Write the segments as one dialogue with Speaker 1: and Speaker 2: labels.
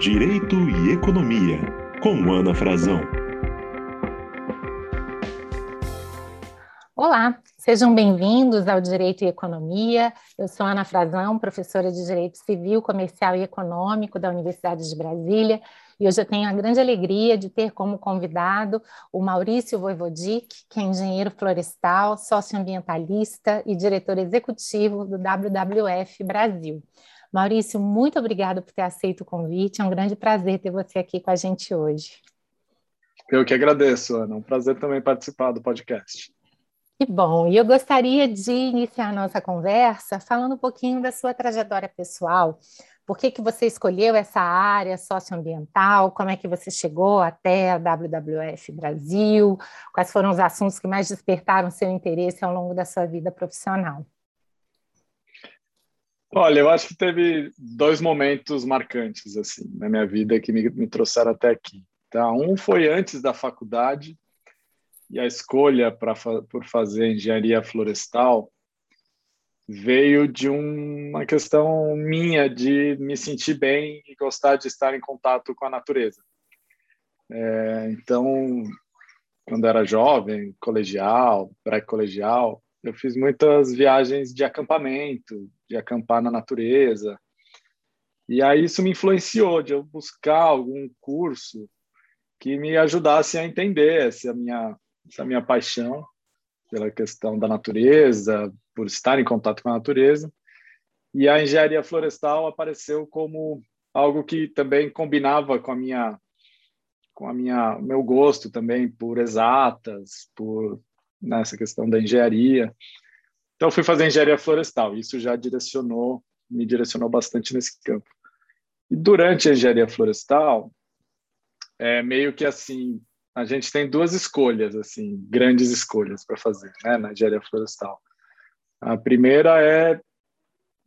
Speaker 1: Direito e Economia, com Ana Frazão.
Speaker 2: Olá, sejam bem-vindos ao Direito e Economia. Eu sou Ana Frazão, professora de Direito Civil, Comercial e Econômico da Universidade de Brasília, e hoje eu tenho a grande alegria de ter como convidado o Maurício Voivodic, que é engenheiro florestal, socioambientalista e diretor executivo do WWF Brasil. Maurício, muito obrigado por ter aceito o convite. É um grande prazer ter você aqui com a gente hoje.
Speaker 3: Eu que agradeço, Ana. Um prazer também participar do podcast.
Speaker 2: Que bom. E eu gostaria de iniciar a nossa conversa falando um pouquinho da sua trajetória pessoal. Por que, que você escolheu essa área socioambiental? Como é que você chegou até a WWF Brasil? Quais foram os assuntos que mais despertaram seu interesse ao longo da sua vida profissional?
Speaker 3: Olha, eu acho que teve dois momentos marcantes assim na minha vida que me, me trouxeram até aqui. Tá? Um foi antes da faculdade e a escolha para por fazer engenharia florestal veio de uma questão minha de me sentir bem e gostar de estar em contato com a natureza. É, então, quando era jovem, colegial, pré-colegial, eu fiz muitas viagens de acampamento, de acampar na natureza. E aí isso me influenciou de eu buscar algum curso que me ajudasse a entender essa minha essa minha paixão pela questão da natureza, por estar em contato com a natureza. E a engenharia florestal apareceu como algo que também combinava com a minha com a minha meu gosto também por exatas, por nessa questão da engenharia. Então, fui fazer engenharia florestal. Isso já direcionou, me direcionou bastante nesse campo. E durante a engenharia florestal, é meio que assim, a gente tem duas escolhas, assim, grandes escolhas para fazer, né, na engenharia florestal. A primeira é,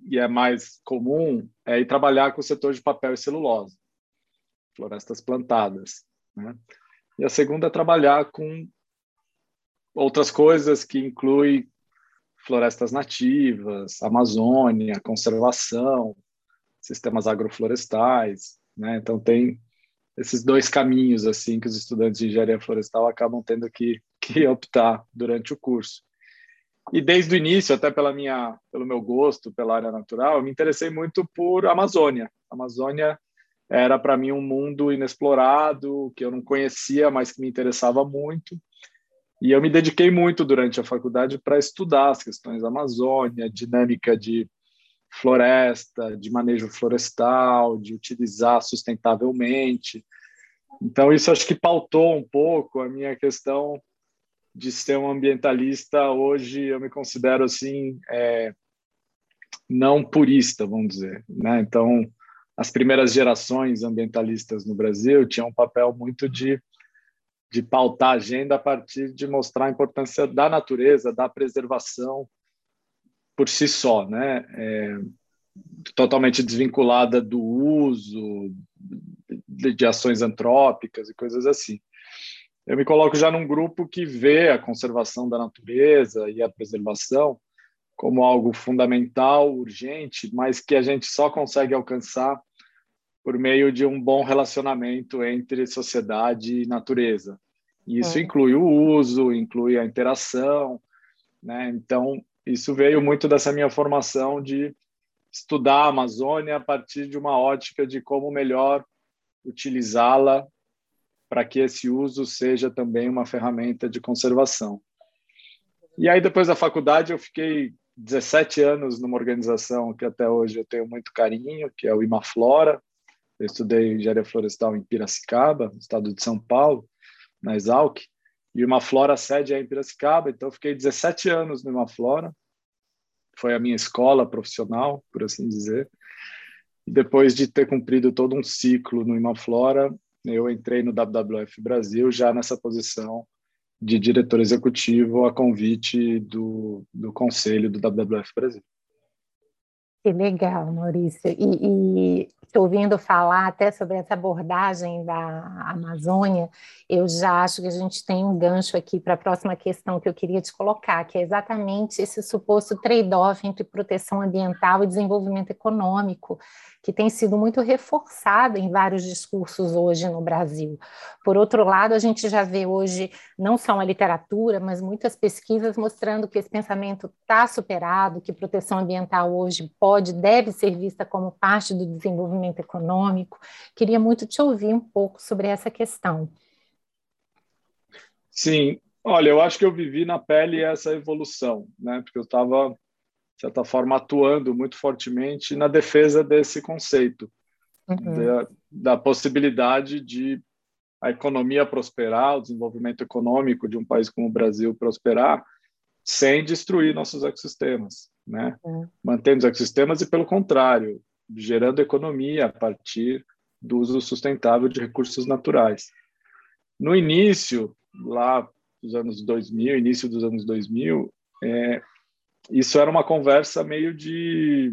Speaker 3: e é mais comum, é ir trabalhar com o setor de papel e celulose, florestas plantadas, né? E a segunda é trabalhar com outras coisas que inclui florestas nativas, Amazônia, conservação, sistemas agroflorestais, né? Então tem esses dois caminhos assim que os estudantes de engenharia florestal acabam tendo que, que optar durante o curso. E desde o início, até pela minha, pelo meu gosto pela área natural, eu me interessei muito por Amazônia. A Amazônia era para mim um mundo inexplorado que eu não conhecia, mas que me interessava muito. E eu me dediquei muito durante a faculdade para estudar as questões da Amazônia, dinâmica de floresta, de manejo florestal, de utilizar sustentavelmente. Então, isso acho que pautou um pouco a minha questão de ser um ambientalista. Hoje, eu me considero assim, é, não purista, vamos dizer. Né? Então, as primeiras gerações ambientalistas no Brasil tinham um papel muito de de pautar a agenda a partir de mostrar a importância da natureza, da preservação por si só, né? É, totalmente desvinculada do uso de, de ações antrópicas e coisas assim. Eu me coloco já num grupo que vê a conservação da natureza e a preservação como algo fundamental, urgente, mas que a gente só consegue alcançar por meio de um bom relacionamento entre sociedade e natureza. E isso é. inclui o uso, inclui a interação, né? Então, isso veio muito dessa minha formação de estudar a Amazônia a partir de uma ótica de como melhor utilizá-la para que esse uso seja também uma ferramenta de conservação. E aí, depois da faculdade, eu fiquei 17 anos numa organização que até hoje eu tenho muito carinho, que é o Imaflora, eu estudei engenharia florestal em Piracicaba, no estado de São Paulo, na Exalc, e uma Flora sede é em Piracicaba, então fiquei 17 anos numa Flora. Foi a minha escola profissional, por assim dizer. E depois de ter cumprido todo um ciclo no Imaflora, eu entrei no WWF Brasil já nessa posição de diretor executivo a convite do, do conselho do WWF Brasil.
Speaker 2: Que legal, Maurício. E, estou ouvindo falar até sobre essa abordagem da Amazônia, eu já acho que a gente tem um gancho aqui para a próxima questão que eu queria te colocar, que é exatamente esse suposto trade-off entre proteção ambiental e desenvolvimento econômico que tem sido muito reforçada em vários discursos hoje no Brasil. Por outro lado, a gente já vê hoje não só a literatura, mas muitas pesquisas mostrando que esse pensamento está superado, que proteção ambiental hoje pode, deve ser vista como parte do desenvolvimento econômico. Queria muito te ouvir um pouco sobre essa questão.
Speaker 3: Sim, olha, eu acho que eu vivi na pele essa evolução, né? Porque eu estava certa forma, atuando muito fortemente na defesa desse conceito, uhum. da, da possibilidade de a economia prosperar, o desenvolvimento econômico de um país como o Brasil prosperar, sem destruir nossos ecossistemas, né? Uhum. Mantendo os ecossistemas e, pelo contrário, gerando economia a partir do uso sustentável de recursos naturais. No início, lá dos anos 2000, início dos anos 2000, é, isso era uma conversa meio de,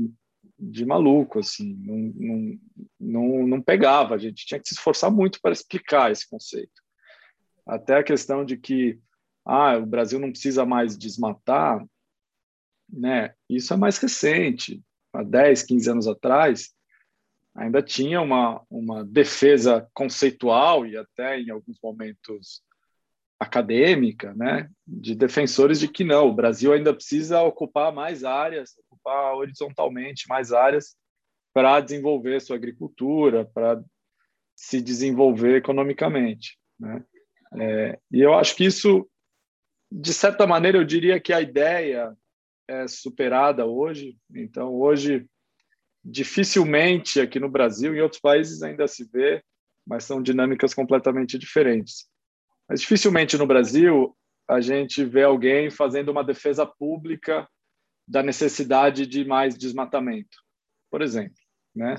Speaker 3: de maluco, assim, não, não, não, não pegava, a gente tinha que se esforçar muito para explicar esse conceito. Até a questão de que ah, o Brasil não precisa mais desmatar, né? Isso é mais recente, há 10, 15 anos atrás, ainda tinha uma, uma defesa conceitual e até em alguns momentos acadêmica, né, de defensores de que não, o Brasil ainda precisa ocupar mais áreas, ocupar horizontalmente mais áreas para desenvolver sua agricultura, para se desenvolver economicamente, né? É, e eu acho que isso, de certa maneira, eu diria que a ideia é superada hoje. Então, hoje, dificilmente aqui no Brasil, em outros países ainda se vê, mas são dinâmicas completamente diferentes. Mas dificilmente no Brasil a gente vê alguém fazendo uma defesa pública da necessidade de mais desmatamento, por exemplo, né?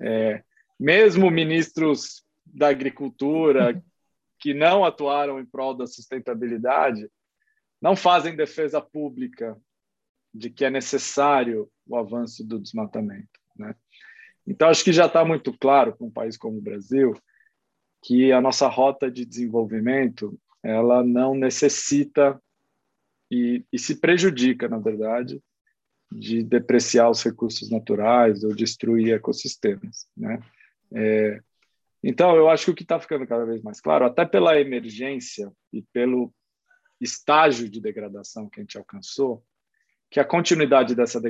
Speaker 3: É, é mesmo ministros da agricultura que não atuaram em prol da sustentabilidade não fazem defesa pública de que é necessário o avanço do desmatamento, né? Então acho que já está muito claro para um país como o Brasil que a nossa rota de desenvolvimento ela não necessita e, e se prejudica, na verdade, de depreciar os recursos naturais ou destruir ecossistemas, né? É, então, eu acho que o que está ficando cada vez mais claro, até pela emergência e pelo estágio de degradação que a gente alcançou, que a continuidade dessa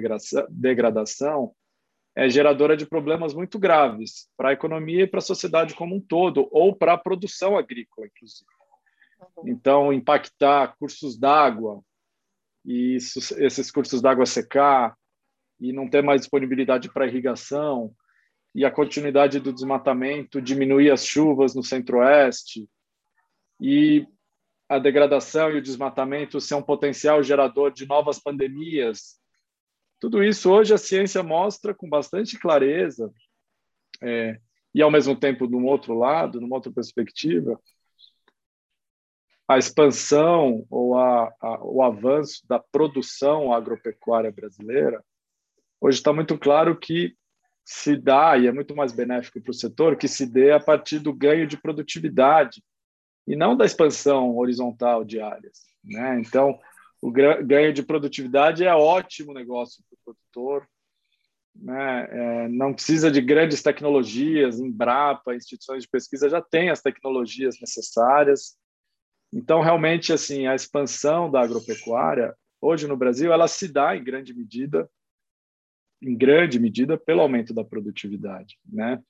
Speaker 3: degradação é geradora de problemas muito graves para a economia e para a sociedade como um todo, ou para a produção agrícola, inclusive. Então, impactar cursos d'água, e isso, esses cursos d'água secar, e não ter mais disponibilidade para irrigação, e a continuidade do desmatamento, diminuir as chuvas no centro-oeste, e a degradação e o desmatamento ser um potencial gerador de novas pandemias tudo isso hoje a ciência mostra com bastante clareza, é, e ao mesmo tempo, de um outro lado, numa outra perspectiva, a expansão ou a, a, o avanço da produção agropecuária brasileira, hoje está muito claro que se dá, e é muito mais benéfico para o setor, que se dê a partir do ganho de produtividade e não da expansão horizontal de áreas. Né? Então, o ganho de produtividade é ótimo negócio para o produtor. Né? É, não precisa de grandes tecnologias, Embrapa, instituições de pesquisa já têm as tecnologias necessárias. Então, realmente, assim, a expansão da agropecuária hoje no Brasil, ela se dá em grande medida, em grande medida, pelo aumento da produtividade, né?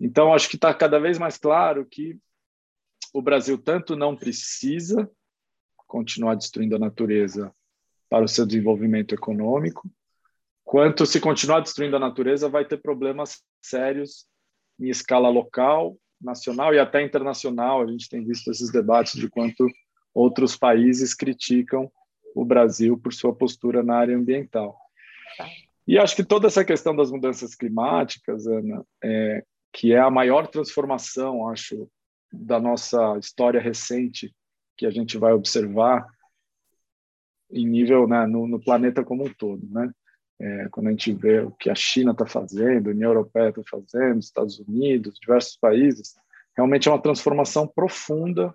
Speaker 3: Então, acho que está cada vez mais claro que o Brasil tanto não precisa continuar destruindo a natureza para o seu desenvolvimento econômico, quanto se continuar destruindo a natureza vai ter problemas sérios em escala local, nacional e até internacional. A gente tem visto esses debates de quanto outros países criticam o Brasil por sua postura na área ambiental. E acho que toda essa questão das mudanças climáticas, Ana, é, que é a maior transformação, acho, da nossa história recente que a gente vai observar em nível né, no, no, planeta como um todo, né? é, quando a gente vê o que a China está fazendo, a União Europeia está fazendo, Estados Unidos, diversos países, realmente é uma transformação profunda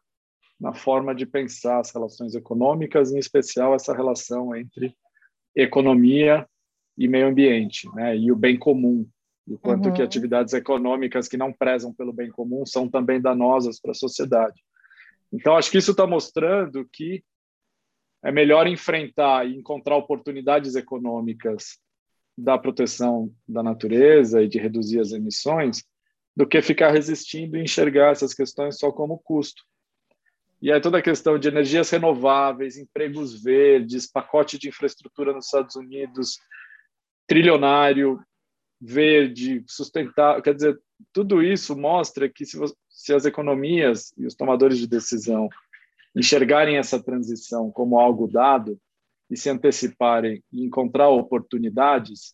Speaker 3: na forma de pensar as relações econômicas, em especial essa relação entre economia e meio ambiente, né, e o bem comum, e o quanto uhum. que atividades econômicas que não prezam pelo bem comum são também danosas para a sociedade. Então, acho que isso está mostrando que é melhor enfrentar e encontrar oportunidades econômicas da proteção da natureza e de reduzir as emissões do que ficar resistindo e enxergar essas questões só como custo. E aí toda a questão de energias renováveis, empregos verdes, pacote de infraestrutura nos Estados Unidos, trilionário, verde, sustentável, quer dizer, tudo isso mostra que se, se as economias e os tomadores de decisão enxergarem essa transição como algo dado e se anteciparem e encontrar oportunidades,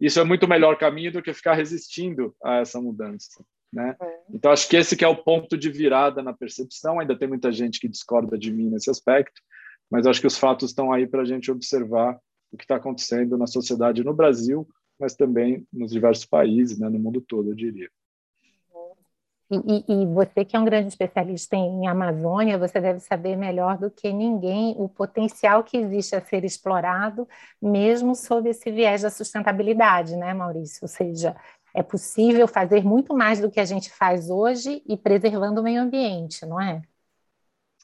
Speaker 3: isso é muito melhor caminho do que ficar resistindo a essa mudança. Né? É. Então, acho que esse que é o ponto de virada na percepção. Ainda tem muita gente que discorda de mim nesse aspecto, mas acho que os fatos estão aí para a gente observar o que está acontecendo na sociedade no Brasil, mas também nos diversos países, né, no mundo todo, eu diria.
Speaker 2: E, e, você que é um grande especialista em, Amazônia, você deve saber melhor do que ninguém o potencial que existe a ser explorado, mesmo sob esse viés da sustentabilidade, né, Maurício? Ou seja, é possível fazer muito mais do que a gente faz hoje e preservando o meio ambiente, não é?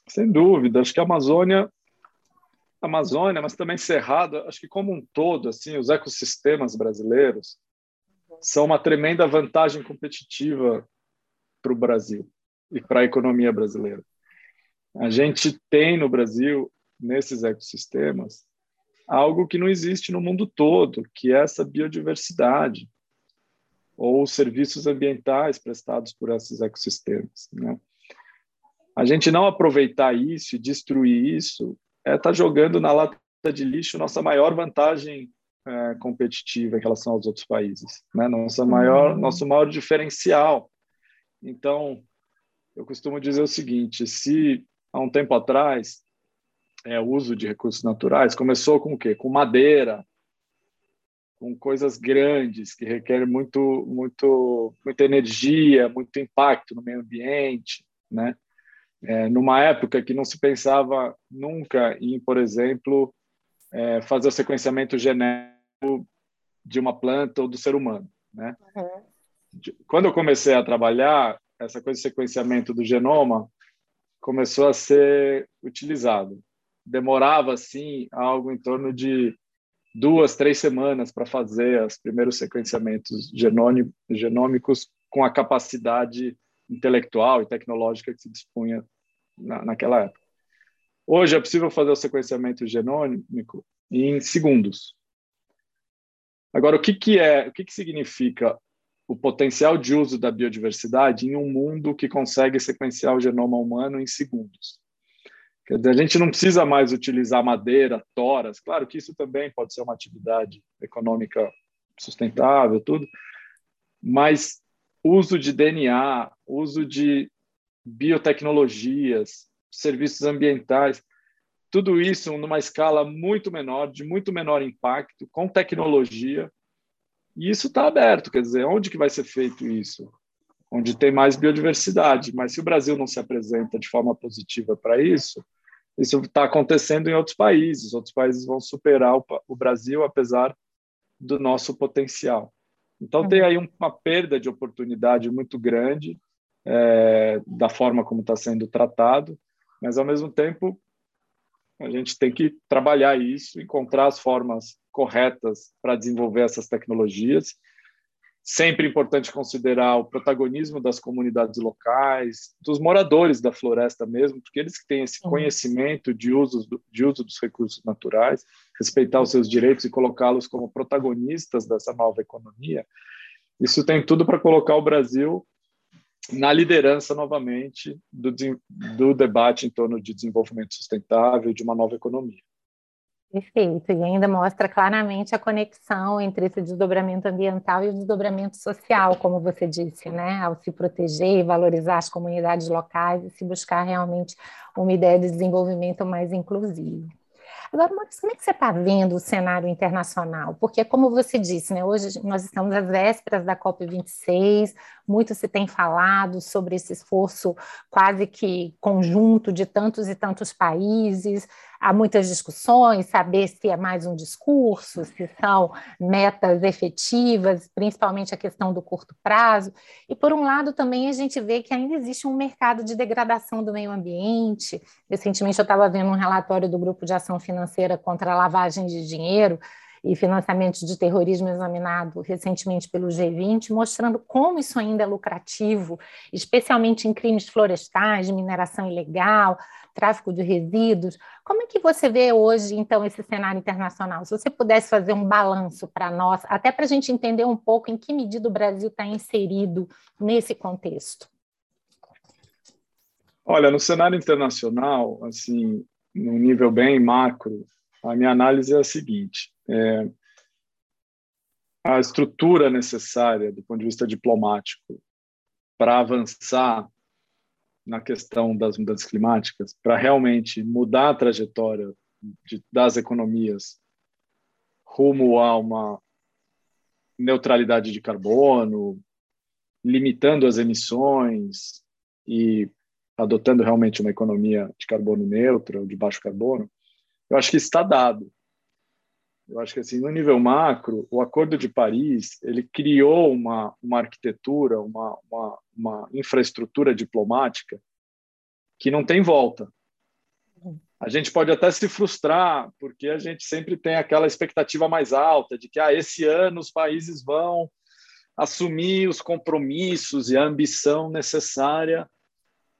Speaker 3: Sem dúvida. Acho que a Amazônia, Amazônia, mas também Cerrado, acho que como um todo, assim, os ecossistemas brasileiros são uma tremenda vantagem competitiva para o Brasil e para a economia brasileira. A gente tem no Brasil, nesses ecossistemas, algo que não existe no mundo todo, que é essa biodiversidade ou serviços ambientais prestados por esses ecossistemas. Né? A gente não aproveitar isso e destruir isso é estar tá jogando na lata de lixo nossa maior vantagem é, competitiva em relação aos outros países, né? Nossa maior, uhum. nosso maior diferencial então, eu costumo dizer o seguinte: se há um tempo atrás é, o uso de recursos naturais começou com o quê? Com madeira, com coisas grandes que requerem muito, muito, muita energia, muito impacto no meio ambiente, né? É, numa época que não se pensava nunca em, por exemplo, é, fazer o sequenciamento genético de uma planta ou do ser humano, né? Uhum quando eu comecei a trabalhar, essa coisa de sequenciamento do genoma começou a ser utilizado. Demorava, assim, algo em torno de duas, três semanas para fazer os primeiros sequenciamentos genômicos com a capacidade intelectual e tecnológica que se dispunha na, naquela época. Hoje é possível fazer o sequenciamento genômico em segundos. Agora, o que, que é, o que, que significa o potencial de uso da biodiversidade em um mundo que consegue sequenciar o genoma humano em segundos. Dizer, a gente não precisa mais utilizar madeira, toras, claro que isso também pode ser uma atividade econômica sustentável, tudo, mas uso de DNA, uso de biotecnologias, serviços ambientais, tudo isso numa escala muito menor, de muito menor impacto, com tecnologia, e isso está aberto, quer dizer, onde que vai ser feito isso? Onde tem mais biodiversidade. Mas se o Brasil não se apresenta de forma positiva para isso, isso está acontecendo em outros países. Outros países vão superar o, Brasil, apesar do nosso potencial. Então, tem aí uma perda de oportunidade muito grande é, da forma como está sendo tratado, mas, ao mesmo tempo, a gente tem que trabalhar isso, encontrar as formas corretas para desenvolver essas tecnologias. Sempre importante considerar o protagonismo das comunidades locais, dos moradores da floresta mesmo, porque eles que têm esse conhecimento de uso, de uso dos recursos naturais, respeitar os seus direitos e colocá-los como protagonistas dessa nova economia. Isso tem tudo para colocar o Brasil na liderança novamente do, do debate em torno de desenvolvimento sustentável e de uma nova economia.
Speaker 2: Perfeito, e ainda mostra claramente a conexão entre esse desdobramento ambiental e o desdobramento social, como você disse, né? Ao se proteger e valorizar as comunidades locais e se buscar realmente uma ideia de desenvolvimento mais inclusivo. Agora, Maurício, como é que você está vendo o cenário internacional? Porque, como você disse, né, hoje nós estamos às vésperas da COP26, muito se tem falado sobre esse esforço quase que conjunto de tantos e tantos países, há muitas discussões, saber se é mais um discurso, se são metas efetivas, principalmente a questão do curto prazo. E, por um lado, também a gente vê que ainda existe um mercado de degradação do meio ambiente. Recentemente, eu estava vendo um relatório do Grupo de Ação Financeira contra a Lavagem de Dinheiro, e financiamento de terrorismo examinado recentemente pelo G20, mostrando como isso ainda é lucrativo, especialmente em crimes florestais, mineração ilegal, tráfico de resíduos. Como é que você vê hoje, então, esse cenário internacional? Se você pudesse fazer um balanço para nós, até para a gente entender um pouco em que medida o Brasil está inserido nesse contexto.
Speaker 3: Olha, no cenário internacional, assim, no nível bem macro, a minha análise é a seguinte: é, a estrutura necessária do ponto de vista diplomático para avançar na questão das mudanças climáticas, para realmente mudar a trajetória de, das economias rumo a uma neutralidade de carbono, limitando as emissões e adotando realmente uma economia de carbono neutro, de baixo carbono, eu acho que está dado. Eu acho que assim, no nível macro, o Acordo de Paris ele criou uma, uma arquitetura, uma, uma, uma infraestrutura diplomática que não tem volta. A gente pode até se frustrar, porque a gente sempre tem aquela expectativa mais alta de que ah, esse ano os países vão assumir os compromissos e a ambição necessária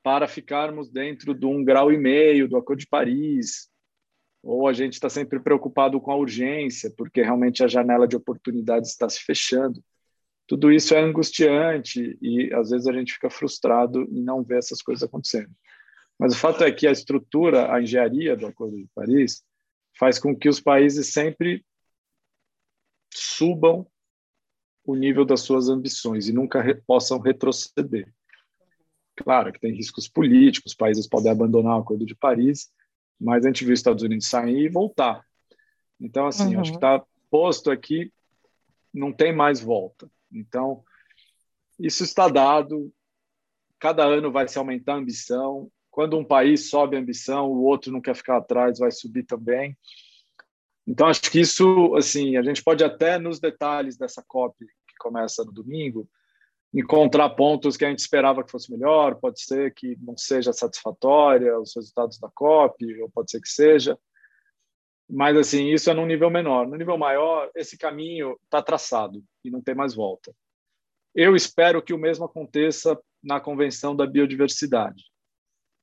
Speaker 3: para ficarmos dentro de um grau e meio do Acordo de Paris, ou a gente está sempre preocupado com a urgência, porque realmente a janela de oportunidades está se fechando. Tudo isso é angustiante e às vezes a gente fica frustrado em não ver essas coisas acontecendo. Mas o fato é que a estrutura, a engenharia do Acordo de Paris faz com que os países sempre subam o nível das suas ambições e nunca re possam retroceder. Claro que tem riscos políticos, países podem abandonar o Acordo de Paris, mas a gente viu os Estados Unidos sair e voltar. Então, assim, uhum. acho que está posto aqui, não tem mais volta. Então, isso está dado, cada ano vai se aumentar a ambição. Quando um país sobe a ambição, o outro não quer ficar atrás, vai subir também. Então, acho que isso, assim, a gente pode até nos detalhes dessa COP que começa no domingo, encontrar pontos que a gente esperava que fosse melhor, pode ser que não seja satisfatória os resultados da COP, ou pode ser que seja. Mas, assim, isso é num nível menor. No nível maior, esse caminho está traçado e não tem mais volta. Eu espero que o mesmo aconteça na Convenção da Biodiversidade,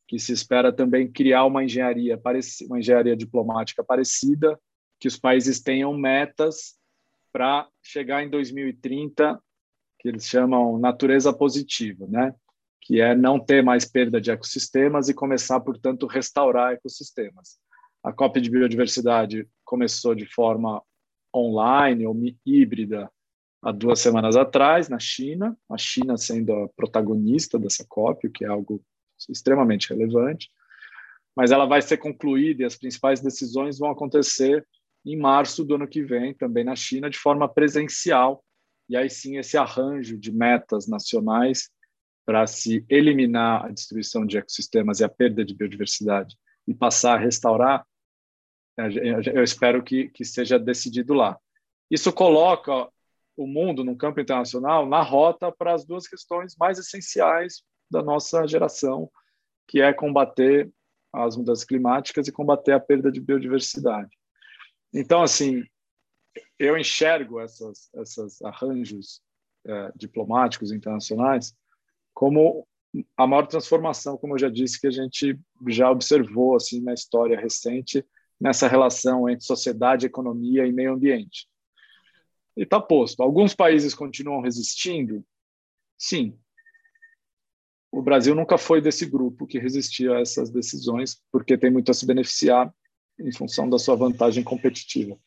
Speaker 3: que se espera também criar uma engenharia, uma engenharia diplomática parecida, que os países tenham metas para chegar em 2030 que eles chamam natureza positiva, né? que é não ter mais perda de ecossistemas e começar, portanto, restaurar ecossistemas. A COP de Biodiversidade começou de forma online ou híbrida há duas semanas atrás, na China, a China sendo a protagonista dessa COP, o que é algo extremamente relevante, mas ela vai ser concluída e as principais decisões vão acontecer em março do ano que vem, também na China, de forma presencial, e aí sim esse arranjo de metas nacionais para se eliminar a destruição de ecossistemas e a perda de biodiversidade e passar a restaurar, eu espero que, que seja decidido lá. Isso coloca o mundo no campo internacional na rota para as duas questões mais essenciais da nossa geração, que é combater as mudanças climáticas e combater a perda de biodiversidade. Então, assim, eu enxergo essas, essas arranjos é, diplomáticos internacionais como a maior transformação, como eu já disse, que a gente já observou assim na história recente nessa relação entre sociedade, economia e meio ambiente. E está posto. Alguns países continuam resistindo? Sim. O Brasil nunca foi desse grupo que resistia a essas decisões, porque tem muito a se beneficiar em função da sua vantagem competitiva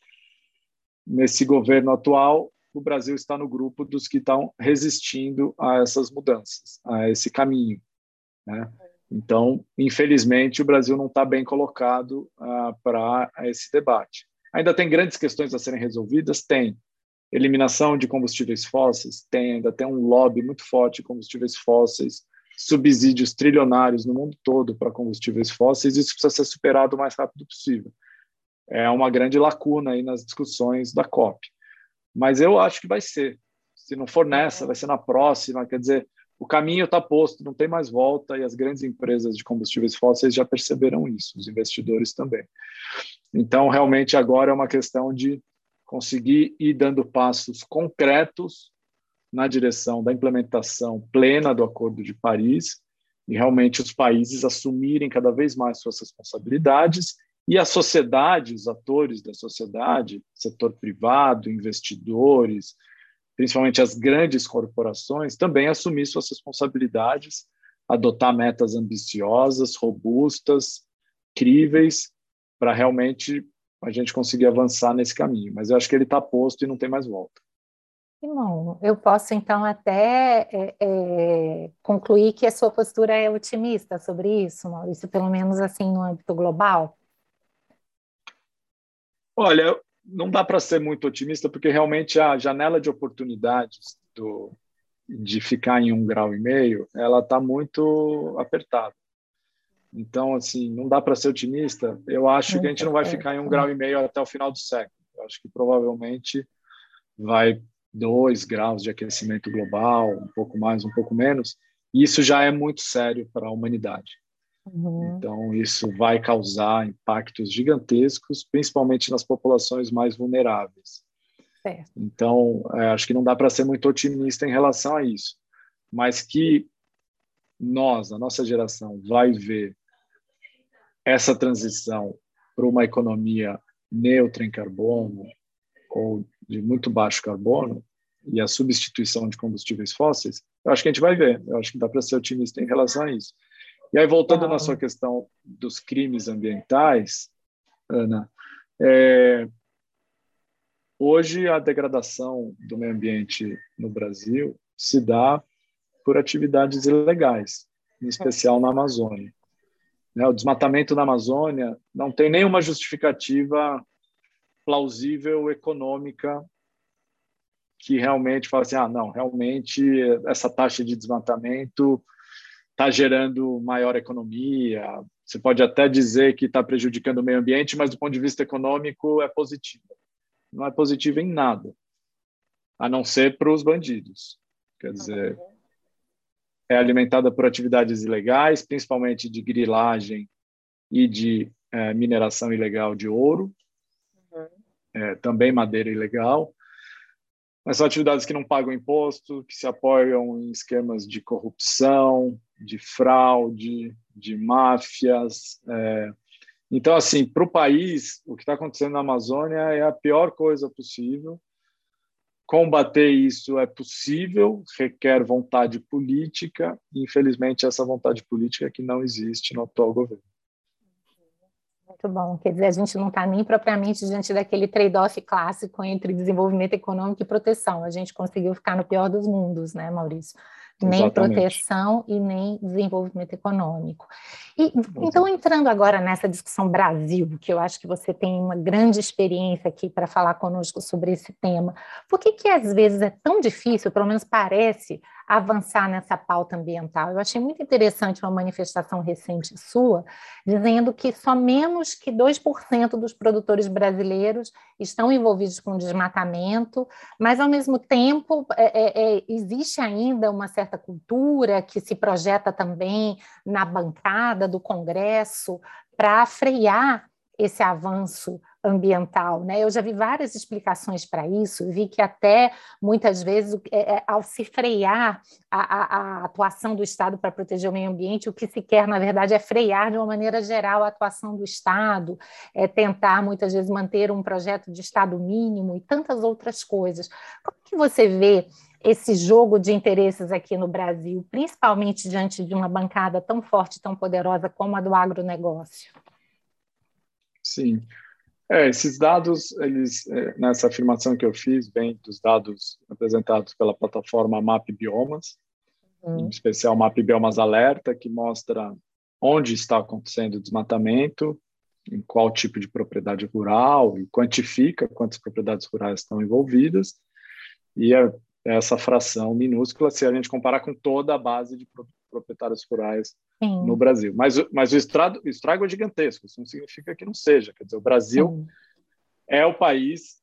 Speaker 3: nesse governo atual, o Brasil está no grupo dos que estão resistindo a essas mudanças, a esse caminho. Né? Então, infelizmente, o Brasil não está bem colocado uh, para esse debate. Ainda tem grandes questões a serem resolvidas? Tem. Eliminação de combustíveis fósseis? Tem. Ainda tem um lobby muito forte de combustíveis fósseis, subsídios trilionários no mundo todo para combustíveis fósseis. Isso precisa ser superado o mais rápido possível. É uma grande lacuna aí nas discussões da COP. Mas eu acho que vai ser. Se não for nessa, vai ser na próxima. Quer dizer, o caminho está posto, não tem mais volta, e as grandes empresas de combustíveis fósseis já perceberam isso, os investidores também. Então, realmente, agora é uma questão de conseguir ir dando passos concretos na direção da implementação plena do Acordo de Paris e realmente os países assumirem cada vez mais suas responsabilidades e a sociedade, os atores da sociedade, setor privado, investidores, principalmente as grandes corporações, também assumir suas responsabilidades, adotar metas ambiciosas, robustas, críveis, para realmente a gente conseguir avançar nesse caminho. Mas eu acho que ele está posto e não tem mais volta.
Speaker 2: Bom, eu posso então até é, é, concluir que a sua postura é otimista sobre isso, Maurício, pelo menos assim no âmbito global?
Speaker 3: Olha, não dá para ser muito otimista, porque realmente a janela de oportunidades do, de ficar em um grau e meio, ela está muito apertada. Então, assim, não dá para ser otimista. Eu acho que a gente não vai ficar em um grau e meio até o final do século. Eu acho que provavelmente vai dois graus de aquecimento global, um pouco mais, um pouco menos. E isso já é muito sério para a humanidade. Uhum. Então, isso vai causar impactos gigantescos, principalmente nas populações mais vulneráveis. Então, é, acho que não dá para ser muito otimista em relação a isso, mas que nós, a nossa geração, vai ver essa transição para uma economia neutra em carbono ou de muito baixo carbono e a substituição de combustíveis fósseis, eu acho que a gente vai ver. Eu acho que dá para ser otimista em relação a isso. E aí, voltando ah. na sua questão dos crimes ambientais, Ana, é, hoje a degradação do meio ambiente no Brasil se dá por atividades ilegais, em especial na Amazônia. Né, o desmatamento na Amazônia não tem nenhuma justificativa plausível econômica que realmente fala assim, ah, não, realmente essa taxa de desmatamento está gerando maior economia. Você pode até dizer que está prejudicando o meio ambiente, mas do ponto de vista econômico é positivo. Não é positivo em nada, a não ser para os bandidos. Quer dizer, é alimentada por atividades ilegais, principalmente de grilagem e de é, mineração ilegal de ouro, uhum. é, também madeira ilegal. Mas são atividades que não pagam imposto, que se apoiam em esquemas de corrupção, de fraude, de máfias. É. Então, assim, para o país, o que está acontecendo na Amazônia é a pior coisa possível. Combater isso é possível, requer vontade política, e infelizmente essa vontade política é que não existe no atual governo.
Speaker 2: Muito bom. Quer dizer, a gente não está nem propriamente diante daquele trade-off clássico entre desenvolvimento econômico e proteção. A gente conseguiu ficar no pior dos mundos, né, Maurício? nem Exatamente. proteção e nem desenvolvimento econômico. E, então, entrando agora nessa discussão Brasil, que eu acho que você tem uma grande experiência aqui para falar conosco sobre esse tema, por que, que às vezes é tão difícil, pelo menos parece, avançar nessa pauta ambiental. Eu achei muito interessante uma manifestação recente sua, dizendo que só menos que 2% dos produtores brasileiros estão envolvidos com desmatamento, mas, ao mesmo tempo, é, é, é, existe ainda uma certa cultura que se projeta também na bancada do Congresso para frear esse avanço ambiental, né? Eu já vi várias explicações para isso, vi que até muitas vezes, é, é, ao se frear a, a, a atuação do Estado para proteger o meio ambiente, o que se quer, na verdade, é frear de uma maneira geral a atuação do Estado, é tentar muitas vezes manter um projeto de Estado mínimo e tantas outras coisas. Como que você vê esse jogo de interesses aqui no Brasil, principalmente diante de uma bancada tão forte, tão poderosa como a do agronegócio?
Speaker 3: Sim. É, esses dados, eles, é, nessa afirmação que eu fiz, vem dos dados apresentados pela plataforma Map Biomas, uhum. em especial Map Biomas Alerta, que mostra onde está acontecendo o desmatamento, em qual tipo de propriedade rural, e quantifica quantas propriedades rurais estão envolvidas, e é essa fração minúscula se a gente comparar com toda a base de proprietários rurais Sim. no Brasil. Mas, mas o, estrago, o estrago é gigantesco, isso não significa que não seja. Quer dizer, o Brasil Sim. é o país,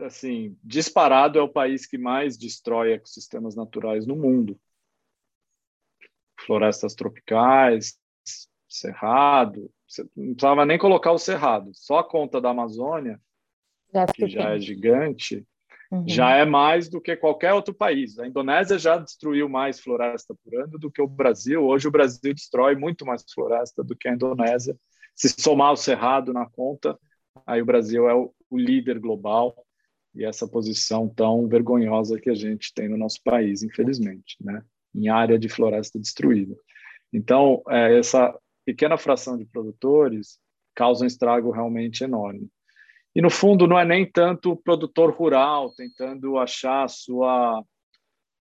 Speaker 3: assim, disparado é o país que mais destrói ecossistemas naturais no mundo. Florestas tropicais, cerrado, não precisava nem colocar o cerrado, só a conta da Amazônia, já que já é gigante, Uhum. Já é mais do que qualquer outro país. A Indonésia já destruiu mais floresta por ano do que o Brasil. Hoje o Brasil destrói muito mais floresta do que a Indonésia. Se somar o cerrado na conta, aí o Brasil é o, o líder global e essa posição tão vergonhosa que a gente tem no nosso país, infelizmente, né? Em área de floresta destruída. Então, é, essa pequena fração de produtores causa um estrago realmente enorme. E, no fundo, não é nem tanto o produtor rural tentando achar sua,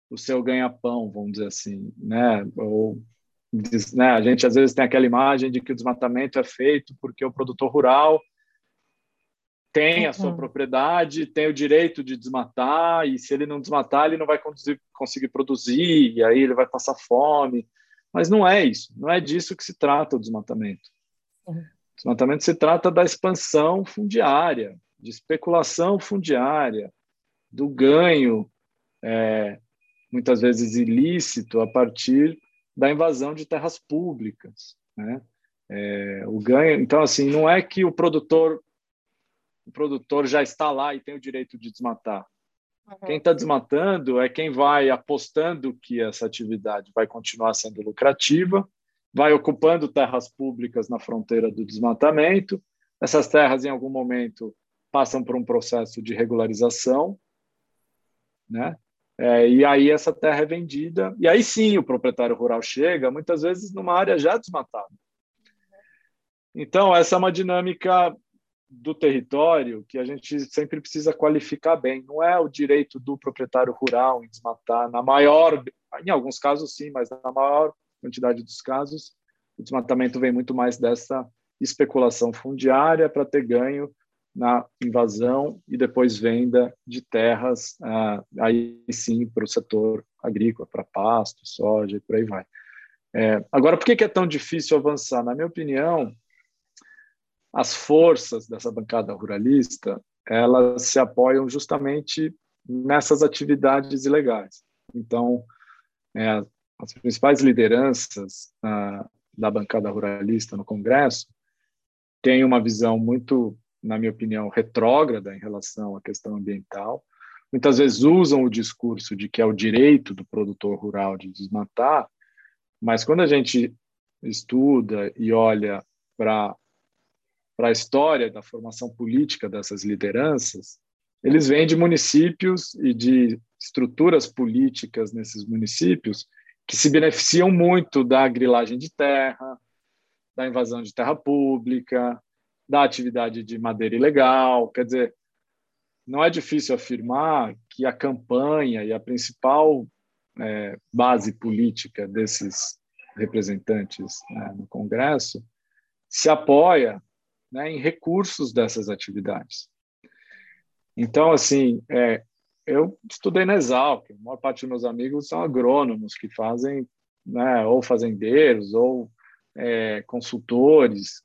Speaker 3: o seu ganha-pão, vamos dizer assim. Né? Ou, né? A gente, às vezes, tem aquela imagem de que o desmatamento é feito porque o produtor rural tem a sua uhum. propriedade, tem o direito de desmatar, e se ele não desmatar, ele não vai conduzir, conseguir produzir, e aí ele vai passar fome. Mas não é isso, não é disso que se trata o desmatamento. Uhum. Desmatamento se trata da expansão fundiária, de especulação fundiária, do ganho, é, muitas vezes ilícito, a partir da invasão de terras públicas. Né? É, o ganho, então, assim, não é que o produtor o produtor já está lá e tem o direito de desmatar. Uhum. Quem está desmatando é quem vai apostando que essa atividade vai continuar sendo lucrativa vai ocupando terras públicas na fronteira do desmatamento. Essas terras, em algum momento, passam por um processo de regularização, né? É, e aí essa terra é vendida, e aí sim o proprietário rural chega, muitas vezes numa área já desmatada. Então, essa é uma dinâmica do território que a gente sempre precisa qualificar bem. Não é o direito do proprietário rural em desmatar, na maior, em alguns casos sim, mas na maior quantidade dos casos, o desmatamento vem muito mais dessa especulação fundiária para ter ganho na invasão e depois venda de terras, ah, aí sim para o setor agrícola, para pasto, soja e por aí vai. É, agora, por que é tão difícil avançar? Na minha opinião, as forças dessa bancada ruralista elas se apoiam justamente nessas atividades ilegais. Então, é, as principais lideranças ah, da bancada ruralista no Congresso têm uma visão muito, na minha opinião, retrógrada em relação à questão ambiental. Muitas vezes usam o discurso de que é o direito do produtor rural de desmatar, mas quando a gente estuda e olha para para a história da formação política dessas lideranças, eles vêm de municípios e de estruturas políticas nesses municípios que se beneficiam muito da grilagem de terra, da invasão de terra pública, da atividade de madeira ilegal. Quer dizer, não é difícil afirmar que a campanha e a principal é, base política desses representantes né, no Congresso se apoia né, em recursos dessas atividades. Então, assim, é, eu estudei na Exalc, a maior parte dos meus amigos são agrônomos que fazem, né, ou fazendeiros, ou é, consultores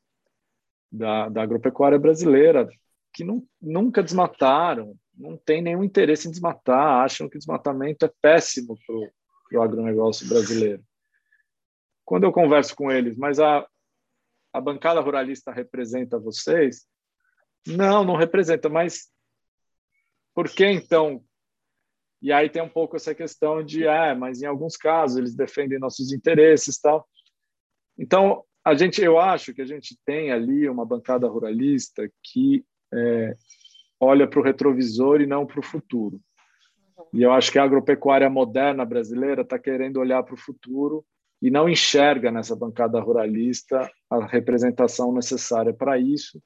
Speaker 3: da, da agropecuária brasileira, que não, nunca desmataram, não tem nenhum interesse em desmatar, acham que desmatamento é péssimo para o agronegócio brasileiro. Quando eu converso com eles, mas a, a bancada ruralista representa vocês? Não, não representa, mas por que então e aí tem um pouco essa questão de, ah, mas em alguns casos eles defendem nossos interesses, tal. Então, a gente, eu acho que a gente tem ali uma bancada ruralista que é, olha para o retrovisor e não para o futuro. E eu acho que a agropecuária moderna brasileira está querendo olhar para o futuro e não enxerga nessa bancada ruralista a representação necessária para isso,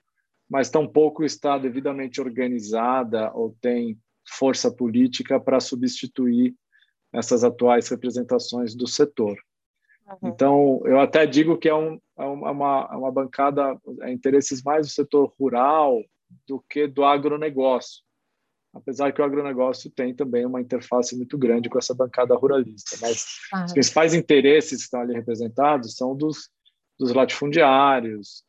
Speaker 3: mas tampouco está devidamente organizada ou tem força política para substituir essas atuais representações do setor. Uhum. Então, eu até digo que é, um, é uma, é uma bancada, é interesses mais do setor rural do que do agronegócio. Apesar que o agronegócio tem também uma interface muito grande com essa bancada ruralista. Mas os principais interesses que estão ali representados são dos, dos latifundiários,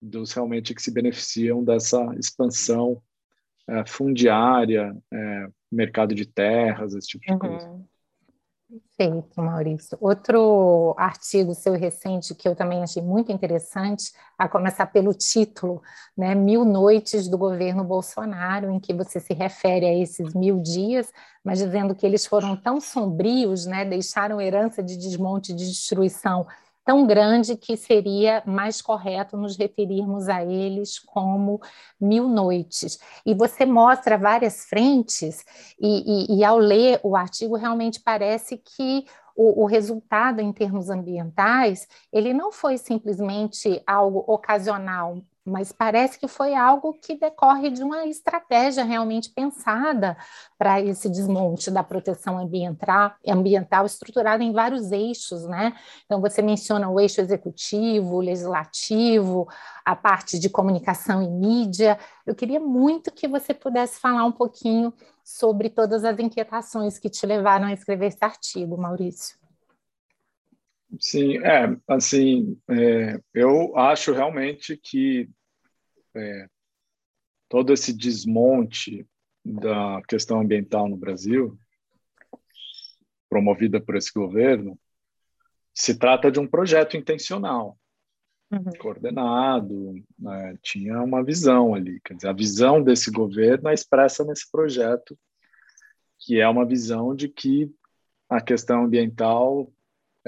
Speaker 3: dos realmente que se beneficiam dessa expansão é, fundiária, é, mercado de terras, esse tipo de uhum. coisa.
Speaker 2: Perfeito, Maurício. Outro artigo seu recente que eu também achei muito interessante, a começar pelo título, né, Mil Noites do Governo Bolsonaro, em que você se refere a esses mil dias, mas dizendo que eles foram tão sombrios, né, deixaram herança de desmonte e de destruição tão grande que seria mais correto nos referirmos a eles como mil noites. E você mostra várias frentes, e, e, e ao ler o artigo, realmente parece que o, o, resultado em termos ambientais, ele não foi simplesmente algo ocasional, mas parece que foi algo que decorre de uma estratégia realmente pensada para esse desmonte da proteção ambiental, ambiental estruturada em vários eixos, né? Então você menciona o eixo executivo, legislativo, a parte de comunicação e mídia. Eu queria muito que você pudesse falar um pouquinho sobre todas as inquietações que te levaram a escrever esse artigo, Maurício.
Speaker 3: Sim, é, assim, é, eu acho realmente que é, todo esse desmonte da questão ambiental no Brasil, promovida por esse governo, se trata de um projeto intencional, uhum. coordenado, né, tinha uma visão ali, quer dizer, a visão desse governo é expressa nesse projeto, que é uma visão de que a questão ambiental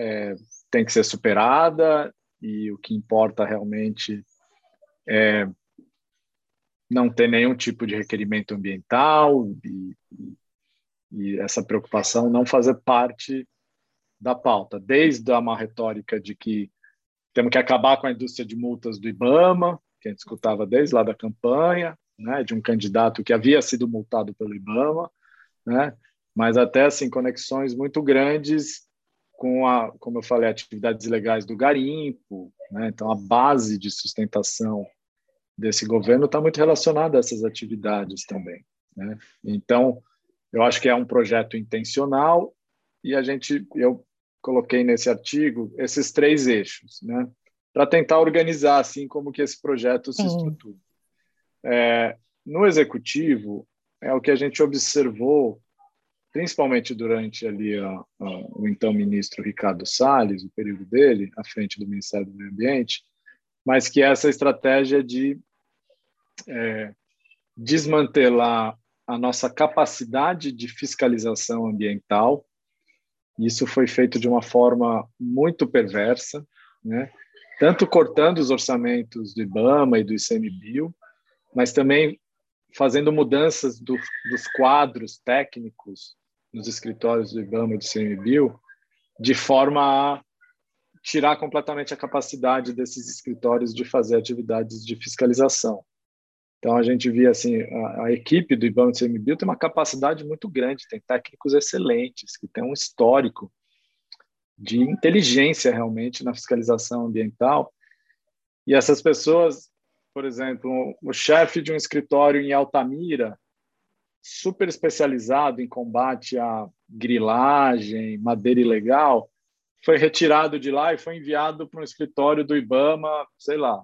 Speaker 3: é, tem que ser superada e o que importa realmente é não ter nenhum tipo de requerimento ambiental e, e, essa preocupação não fazer parte da pauta, desde uma retórica de que temos que acabar com a indústria de multas do IBAMA, que a gente escutava desde lá da campanha, né, de um candidato que havia sido multado pelo IBAMA, né, mas até assim conexões muito grandes com a, como eu falei, atividades ilegais do garimpo, né, então a base de sustentação desse governo está muito relacionada a essas atividades também. Né? Então, eu acho que é um projeto intencional e a gente, eu coloquei nesse artigo esses três eixos, né? Para tentar organizar assim como que esse projeto se estrutura. É, no executivo é o que a gente observou, principalmente durante ali o então ministro Ricardo Salles, o período dele à frente do Ministério do Meio Ambiente, mas que essa estratégia de é, desmantelar a nossa capacidade de fiscalização ambiental. Isso foi feito de uma forma muito perversa, né? tanto cortando os orçamentos do IBAMA e do ICMBio, mas também fazendo mudanças do, dos quadros técnicos nos escritórios do IBAMA e do ICMBio, de forma a tirar completamente a capacidade desses escritórios de fazer atividades de fiscalização. Então a gente via assim, a, a equipe do IBAMA e do ICMBio tem uma capacidade muito grande, tem técnicos excelentes, que têm um histórico de inteligência realmente na fiscalização ambiental. E essas pessoas, por exemplo, o chefe de um escritório em Altamira, super especializado em combate à grilagem, madeira ilegal, foi retirado de lá e foi enviado para um escritório do IBAMA, sei lá,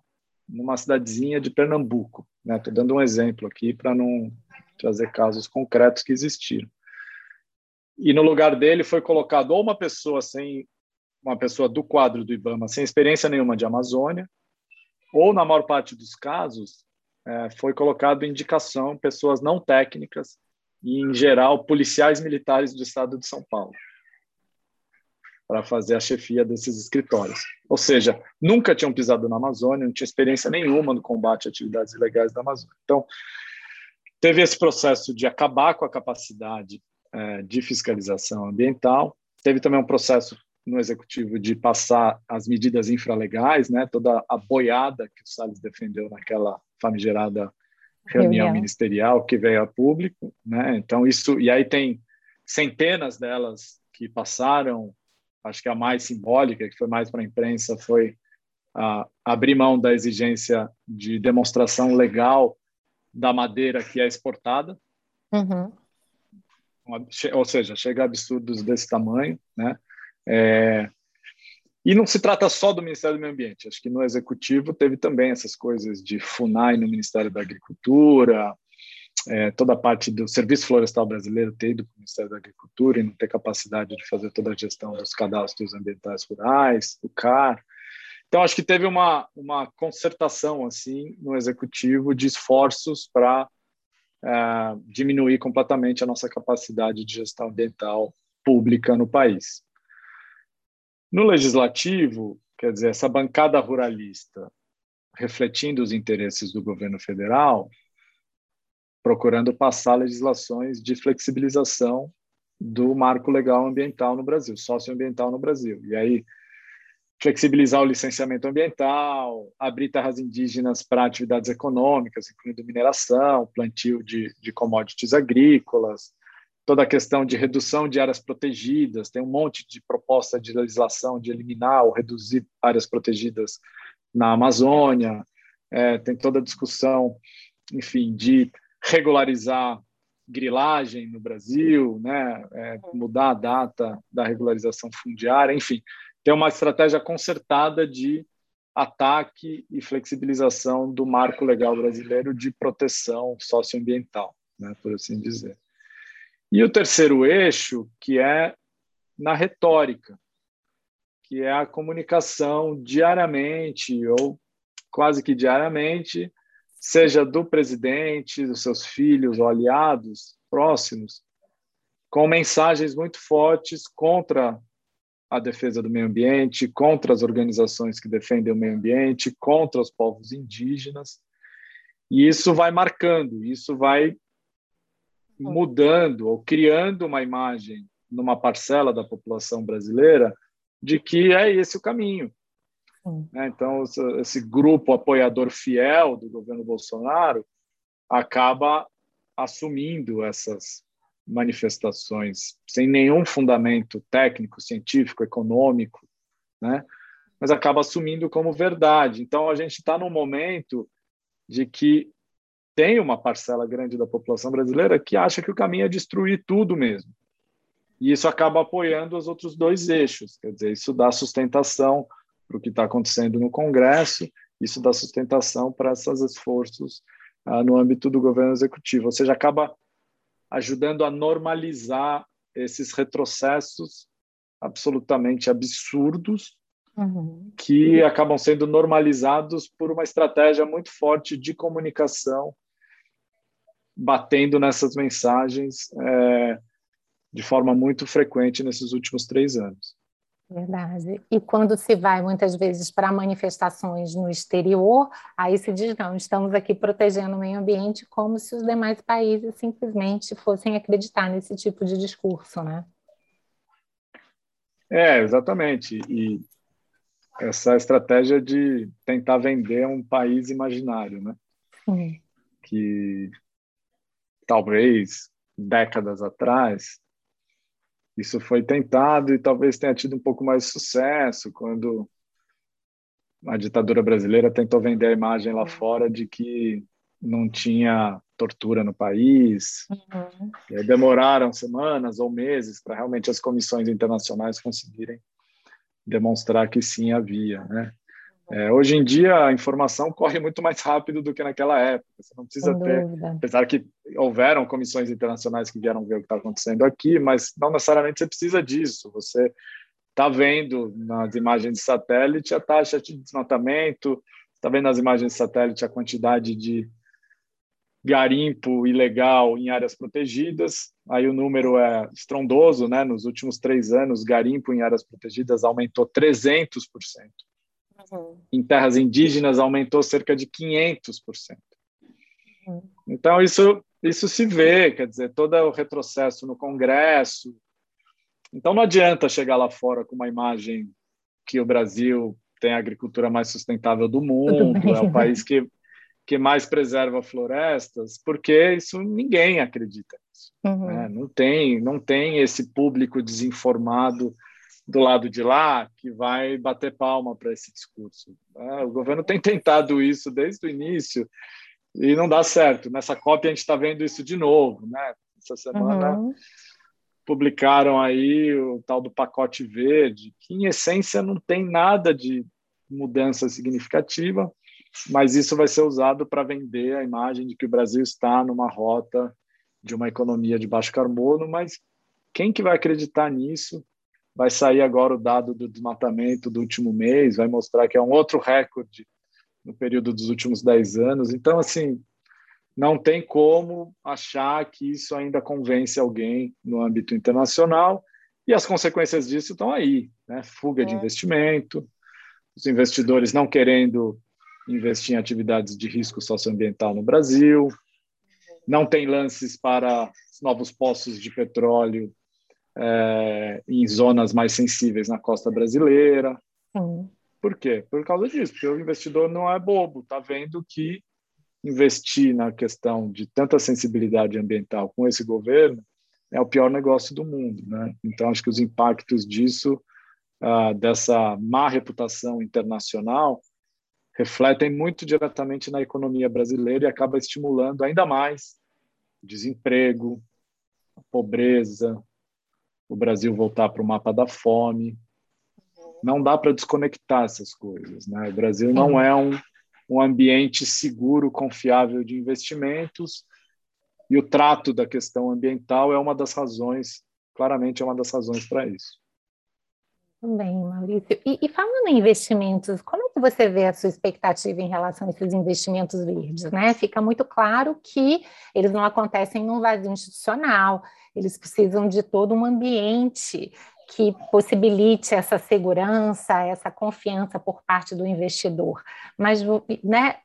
Speaker 3: numa cidadezinha de Pernambuco. Estou né? dando um exemplo aqui para não trazer casos concretos que existiram. E no lugar dele foi colocado ou uma pessoa sem uma pessoa do quadro do IBAMA sem experiência nenhuma de Amazônia, ou na maior parte dos casos é, foi colocado indicação pessoas não técnicas e em geral policiais militares do Estado de São Paulo para fazer a chefia desses escritórios. Ou seja, nunca tinham pisado na Amazônia, não tinha experiência nenhuma no combate a atividades ilegais da Amazônia. Então, teve esse processo de acabar com a capacidade é, de fiscalização ambiental, teve também um processo no executivo de passar as medidas infralegais, né, toda a boiada que o Salles defendeu naquela famigerada reunião, reunião. ministerial que veio a público, né? Então isso e aí tem centenas delas que passaram acho que a mais simbólica, que foi mais para a imprensa, foi a, abrir mão da exigência de demonstração legal da madeira que é exportada. Uhum. Ou seja, chega a absurdos desse tamanho, né? É, e não se trata só do Ministério do Meio Ambiente. Acho que no Executivo teve também essas coisas de FUNAI no Ministério da Agricultura, é, toda a parte do Serviço Florestal Brasileiro ter ido para o Ministério da Agricultura e não ter capacidade de fazer toda a gestão dos cadastros ambientais rurais, do CAR. Então, acho que teve uma, uma concertação assim no Executivo de esforços para é, diminuir completamente a nossa capacidade de gestão ambiental pública no país. No legislativo, quer dizer, essa bancada ruralista, refletindo os interesses do governo federal, procurando passar legislações de flexibilização do marco legal ambiental no Brasil, socioambiental no Brasil. E aí, flexibilizar o licenciamento ambiental, abrir terras indígenas para atividades econômicas, incluindo mineração, plantio de, de commodities agrícolas, toda a questão de redução de áreas protegidas, tem um monte de proposta de legislação de eliminar ou reduzir áreas protegidas na Amazônia, é, tem toda a discussão, enfim, de regularizar grilagem no Brasil, né, é, mudar a data da regularização fundiária, enfim, tem uma estratégia concertada de ataque e flexibilização do marco legal brasileiro de proteção socioambiental, né, por assim dizer. E o terceiro eixo, que é na retórica, que é a comunicação diariamente ou quase que diariamente, seja do presidente, dos seus filhos ou aliados próximos, com mensagens muito fortes contra a defesa do meio ambiente, contra as organizações que defendem o meio ambiente, contra os povos indígenas. E isso vai marcando, isso vai mudando ou criando uma imagem numa parcela da população brasileira de que é esse o caminho. É, então, esse grupo apoiador fiel do governo Bolsonaro acaba assumindo essas manifestações sem nenhum fundamento técnico, científico, econômico, né? mas acaba assumindo como verdade. Então, a gente está num momento de que tem uma parcela grande da população brasileira que acha que o caminho é destruir tudo mesmo. E isso acaba apoiando os outros dois eixos, quer dizer, isso dá sustentação para o que está acontecendo no Congresso, isso dá sustentação para esses esforços ah, no âmbito do governo executivo, ou seja, acaba ajudando a normalizar esses retrocessos absolutamente absurdos uhum. que acabam sendo normalizados por uma estratégia muito forte de comunicação batendo nessas mensagens é, de forma muito frequente nesses últimos três anos.
Speaker 2: Verdade. E quando se vai muitas vezes para manifestações no exterior, aí se diz: não, estamos aqui protegendo o meio ambiente, como se os demais países simplesmente fossem acreditar nesse tipo de discurso, né?
Speaker 3: É, exatamente. E essa estratégia de tentar vender um país imaginário, né? Sim. Que talvez décadas atrás, isso foi tentado e talvez tenha tido um pouco mais de sucesso quando a ditadura brasileira tentou vender a imagem lá fora de que não tinha tortura no país. Uhum. demoraram semanas ou meses para realmente as comissões internacionais conseguirem demonstrar que sim havia, né? É, hoje em dia a informação corre muito mais rápido do que naquela época. Você não precisa Sem ter, dúvida. apesar que houveram comissões internacionais que vieram ver o que está acontecendo aqui, mas não necessariamente você precisa disso. Você está vendo nas imagens de satélite a taxa de desmatamento, está vendo nas imagens de satélite a quantidade de garimpo ilegal em áreas protegidas. Aí o número é estrondoso, né? Nos últimos três anos, garimpo em áreas protegidas aumentou 300%. Uhum. Em terras indígenas aumentou cerca de 500%. Uhum. Então, isso, isso se vê, quer dizer, todo o retrocesso no Congresso. Então, não adianta chegar lá fora com uma imagem que o Brasil tem a agricultura mais sustentável do mundo, é o país que, que mais preserva florestas, porque isso ninguém acredita nisso. Uhum. Né? Não, tem, não tem esse público desinformado do lado de lá que vai bater palma para esse discurso. Né? O governo tem tentado isso desde o início e não dá certo. Nessa cópia a gente está vendo isso de novo, né? Essa semana uhum. publicaram aí o tal do pacote verde, que em essência não tem nada de mudança significativa, mas isso vai ser usado para vender a imagem de que o Brasil está numa rota de uma economia de baixo carbono, mas quem que vai acreditar nisso? Vai sair agora o dado do desmatamento do último mês, vai mostrar que é um outro recorde no período dos últimos 10 anos. Então, assim, não tem como achar que isso ainda convence alguém no âmbito internacional, e as consequências disso estão aí, né? Fuga é. de investimento, os investidores não querendo investir em atividades de risco socioambiental no Brasil, não tem lances para novos poços de petróleo é, em zonas mais sensíveis na costa brasileira. Sim. Por quê? Por causa disso, porque o investidor não é bobo, está vendo que investir na questão de tanta sensibilidade ambiental com esse governo é o pior negócio do mundo, né? Então acho que os impactos disso, ah, dessa má reputação internacional, refletem muito diretamente na economia brasileira e acaba estimulando ainda mais desemprego, pobreza, o Brasil voltar para o mapa da fome. Não dá para desconectar essas coisas. Né? O Brasil não é um, um ambiente seguro, confiável de investimentos, e o trato da questão ambiental é uma das razões, claramente é uma das razões para isso.
Speaker 2: Bem, Maurício. E, e, falando em investimentos, como é que você vê a sua expectativa em relação a esses investimentos verdes? Né? Fica muito claro que eles não acontecem num vazio institucional, eles precisam de todo um ambiente que possibilite essa segurança, essa confiança por parte do investidor. Mas né,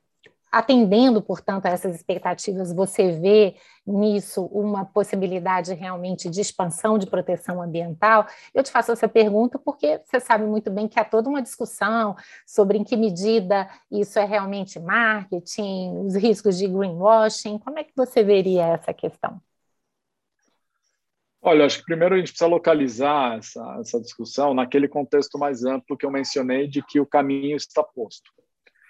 Speaker 2: Atendendo, portanto, a essas expectativas, você vê nisso uma possibilidade realmente de expansão de proteção ambiental? Eu te faço essa pergunta porque você sabe muito bem que há toda uma discussão sobre em que medida isso é realmente marketing, os riscos de greenwashing. Como é que você veria essa questão?
Speaker 3: Olha, acho que primeiro a gente precisa localizar essa, essa discussão naquele contexto mais amplo que eu mencionei de que o caminho está posto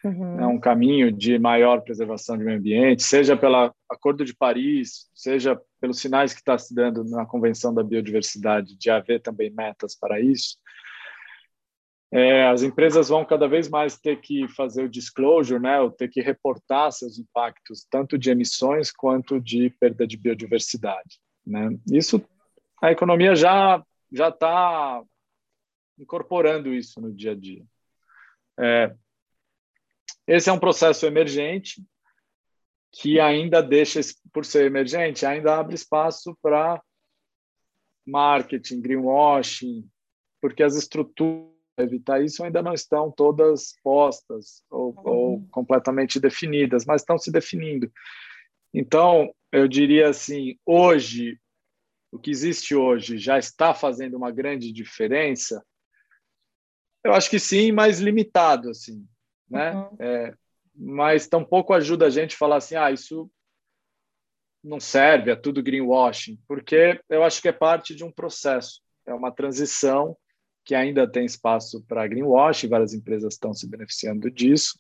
Speaker 3: uhum. né, um caminho de maior preservação do meio ambiente, seja pelo Acordo de Paris, seja pelos sinais que está se dando na Convenção da Biodiversidade, de haver também metas para isso, é, as empresas vão cada vez mais ter que fazer o disclosure, né, ou ter que reportar seus impactos, tanto de emissões quanto de perda de biodiversidade. Né? Isso, a economia já já está incorporando isso no dia a dia. É, esse é um processo emergente que ainda deixa, por ser emergente, ainda abre espaço para marketing, greenwashing, porque as estruturas para evitar isso ainda não estão todas postas ou, uhum. ou completamente definidas, mas estão se definindo. Então, eu diria assim, hoje, o que existe hoje já está fazendo uma grande diferença? Eu acho que sim, mas limitado, assim né? Uhum. É, mas tampouco ajuda a gente a falar assim, ah, isso não serve, é tudo greenwashing, porque eu acho que é parte de um processo, é uma transição que ainda tem espaço para greenwashing, várias empresas estão se beneficiando disso,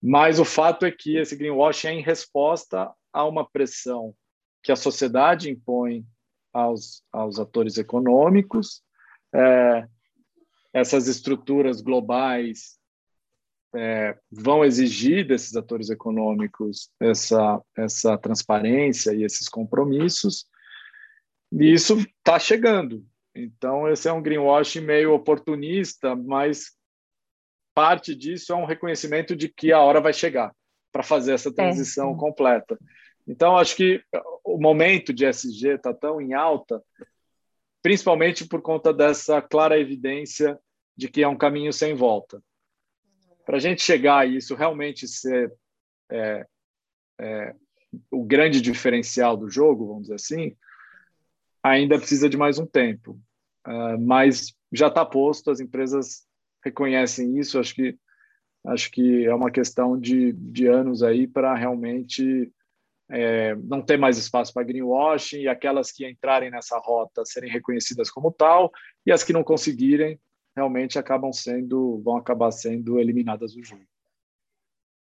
Speaker 3: mas o fato é que esse greenwashing é em resposta a uma pressão que a sociedade impõe aos, aos atores econômicos, é, essas estruturas globais é, vão exigir desses atores econômicos essa, essa transparência e esses compromissos, e isso está chegando. Então, esse é um greenwashing meio oportunista, mas parte disso é um reconhecimento de que a hora vai chegar para fazer essa transição é. completa. Então, acho que o momento de SG está tão em alta, principalmente por conta dessa clara evidência de que é um caminho sem volta para a gente chegar a isso realmente ser é, é, o grande diferencial do jogo, vamos dizer assim, ainda precisa de mais um tempo. Uh, mas já está posto, as empresas reconhecem isso, acho que acho que é uma questão de, de anos aí para realmente é, não ter mais espaço para greenwashing e aquelas que entrarem nessa rota serem reconhecidas como tal e as que não conseguirem realmente acabam sendo vão acabar sendo eliminadas do jogo.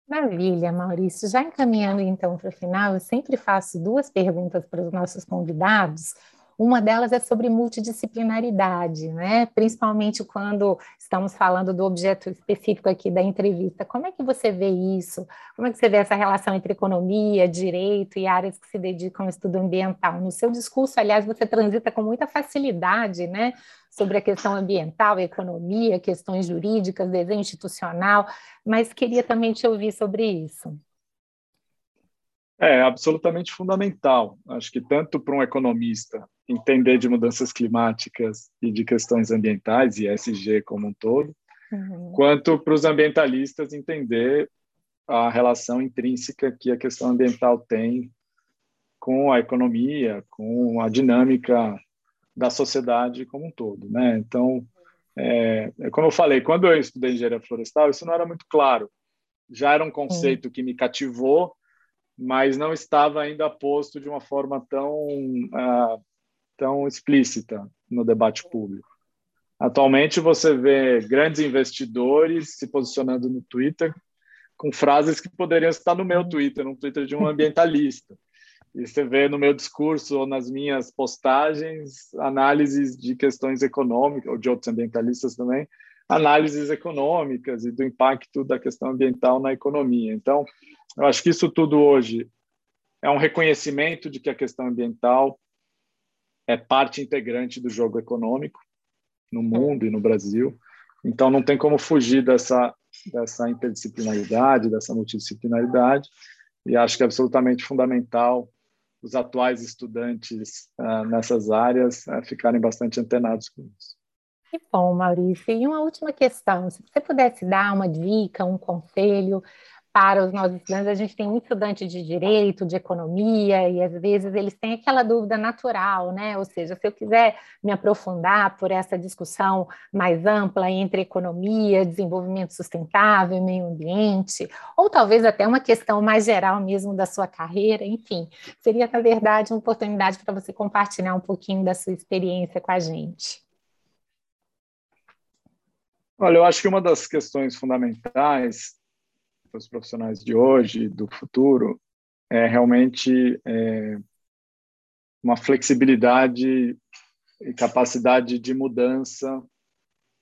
Speaker 2: Maravilha, Maurício. Já encaminhando então para o final, eu sempre faço duas perguntas para os nossos convidados uma delas é sobre multidisciplinaridade, né? principalmente quando estamos falando do objeto específico aqui da entrevista. Como é que você vê isso? Como é que você vê essa relação entre economia, direito e áreas que se dedicam ao estudo ambiental? No seu discurso, aliás, você transita com muita facilidade né? sobre a questão ambiental, economia, questões jurídicas, desenho institucional, mas queria também te ouvir sobre isso.
Speaker 3: É absolutamente fundamental. Acho que tanto para um economista entender de mudanças climáticas e de questões ambientais e SG como um todo, uhum. quanto para os ambientalistas entender a relação intrínseca que a questão ambiental tem com a economia, com a dinâmica da sociedade como um todo, né? Então, é, é como eu falei, quando eu estudei engenharia florestal, isso não era muito claro. Já era um conceito que me cativou, mas não estava ainda posto de uma forma tão uh, tão explícita no debate público. Atualmente você vê grandes investidores se posicionando no Twitter com frases que poderiam estar no meu Twitter, no Twitter de um ambientalista. E você vê no meu discurso ou nas minhas postagens análises de questões econômicas, ou de outros ambientalistas também, análises econômicas e do impacto da questão ambiental na economia. Então, eu acho que isso tudo hoje é um reconhecimento de que a questão ambiental é parte integrante do jogo econômico no mundo e no Brasil. Então, não tem como fugir dessa, dessa interdisciplinaridade, dessa multidisciplinaridade, e acho que é absolutamente fundamental os atuais estudantes uh, nessas áreas uh, ficarem bastante antenados com isso.
Speaker 2: Que bom, Maurício. E uma última questão: se você pudesse dar uma dica, um conselho para os nossos estudantes, a gente tem muito estudante de direito, de economia, e às vezes eles têm aquela dúvida natural, né? Ou seja, se eu quiser me aprofundar por essa discussão mais ampla entre economia, desenvolvimento sustentável, meio ambiente, ou talvez até uma questão mais geral mesmo da sua carreira, enfim, seria, na verdade, uma oportunidade para você compartilhar um pouquinho da sua experiência com a gente.
Speaker 3: Olha, eu acho que uma das questões fundamentais para os profissionais de hoje, do futuro, é realmente é, uma flexibilidade e capacidade de mudança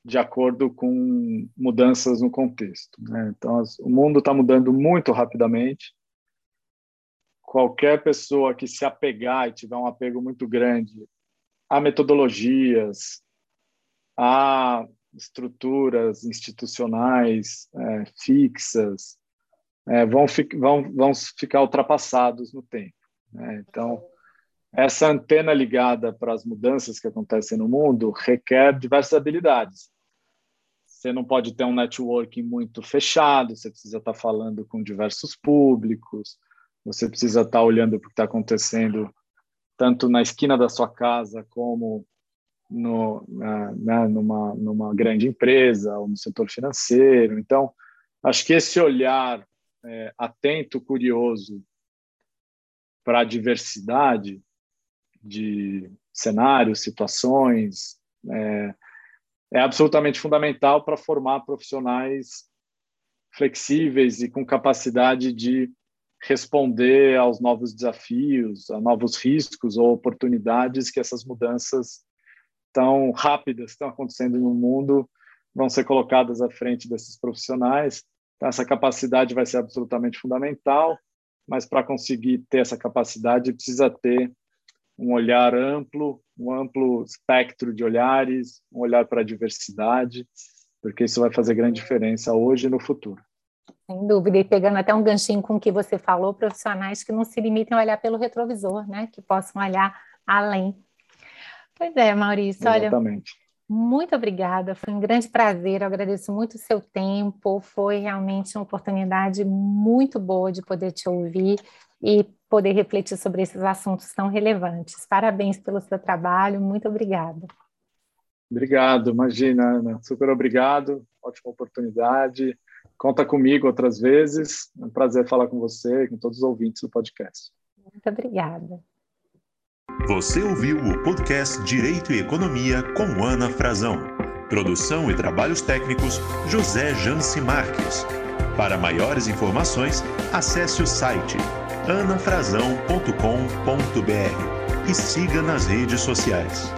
Speaker 3: de acordo com mudanças no contexto. Né? Então, o mundo está mudando muito rapidamente. Qualquer pessoa que se apegar e tiver um apego muito grande a metodologias, a estruturas institucionais é, fixas, é, vão, fi vão, vão ficar ultrapassados no tempo. Né? Então, essa antena ligada para as mudanças que acontecem no mundo requer diversas habilidades. Você não pode ter um networking muito fechado, você precisa estar falando com diversos públicos, você precisa estar olhando o que está acontecendo tanto na esquina da sua casa como no, né, numa, numa grande empresa ou no setor financeiro. Então, acho que esse olhar é, atento, curioso para a diversidade de cenários, situações, é, é absolutamente fundamental para formar profissionais flexíveis e com capacidade de responder aos novos desafios, a novos riscos ou oportunidades que essas mudanças tão rápidas estão acontecendo no mundo vão ser colocadas à frente desses profissionais então, essa capacidade vai ser absolutamente fundamental, mas para conseguir ter essa capacidade, precisa ter um olhar amplo, um amplo espectro de olhares, um olhar para a diversidade, porque isso vai fazer grande diferença hoje e no futuro.
Speaker 2: Sem dúvida, e pegando até um ganchinho com o que você falou, profissionais que não se limitem a olhar pelo retrovisor, né? Que possam olhar além. Pois é, Maurício,
Speaker 3: Exatamente.
Speaker 2: olha, muito obrigada, foi um grande prazer, eu agradeço muito o seu tempo, foi realmente uma oportunidade muito boa de poder te ouvir e poder refletir sobre esses assuntos tão relevantes. Parabéns pelo seu trabalho, muito obrigada.
Speaker 3: Obrigado, imagina, Ana, super obrigado, ótima oportunidade. Conta comigo outras vezes, é um prazer falar com você e com todos os ouvintes do podcast.
Speaker 2: Muito obrigada.
Speaker 1: Você ouviu o podcast Direito e Economia com Ana Frazão. Produção e trabalhos técnicos José Janci Marques. Para maiores informações, acesse o site anafrazão.com.br e siga nas redes sociais.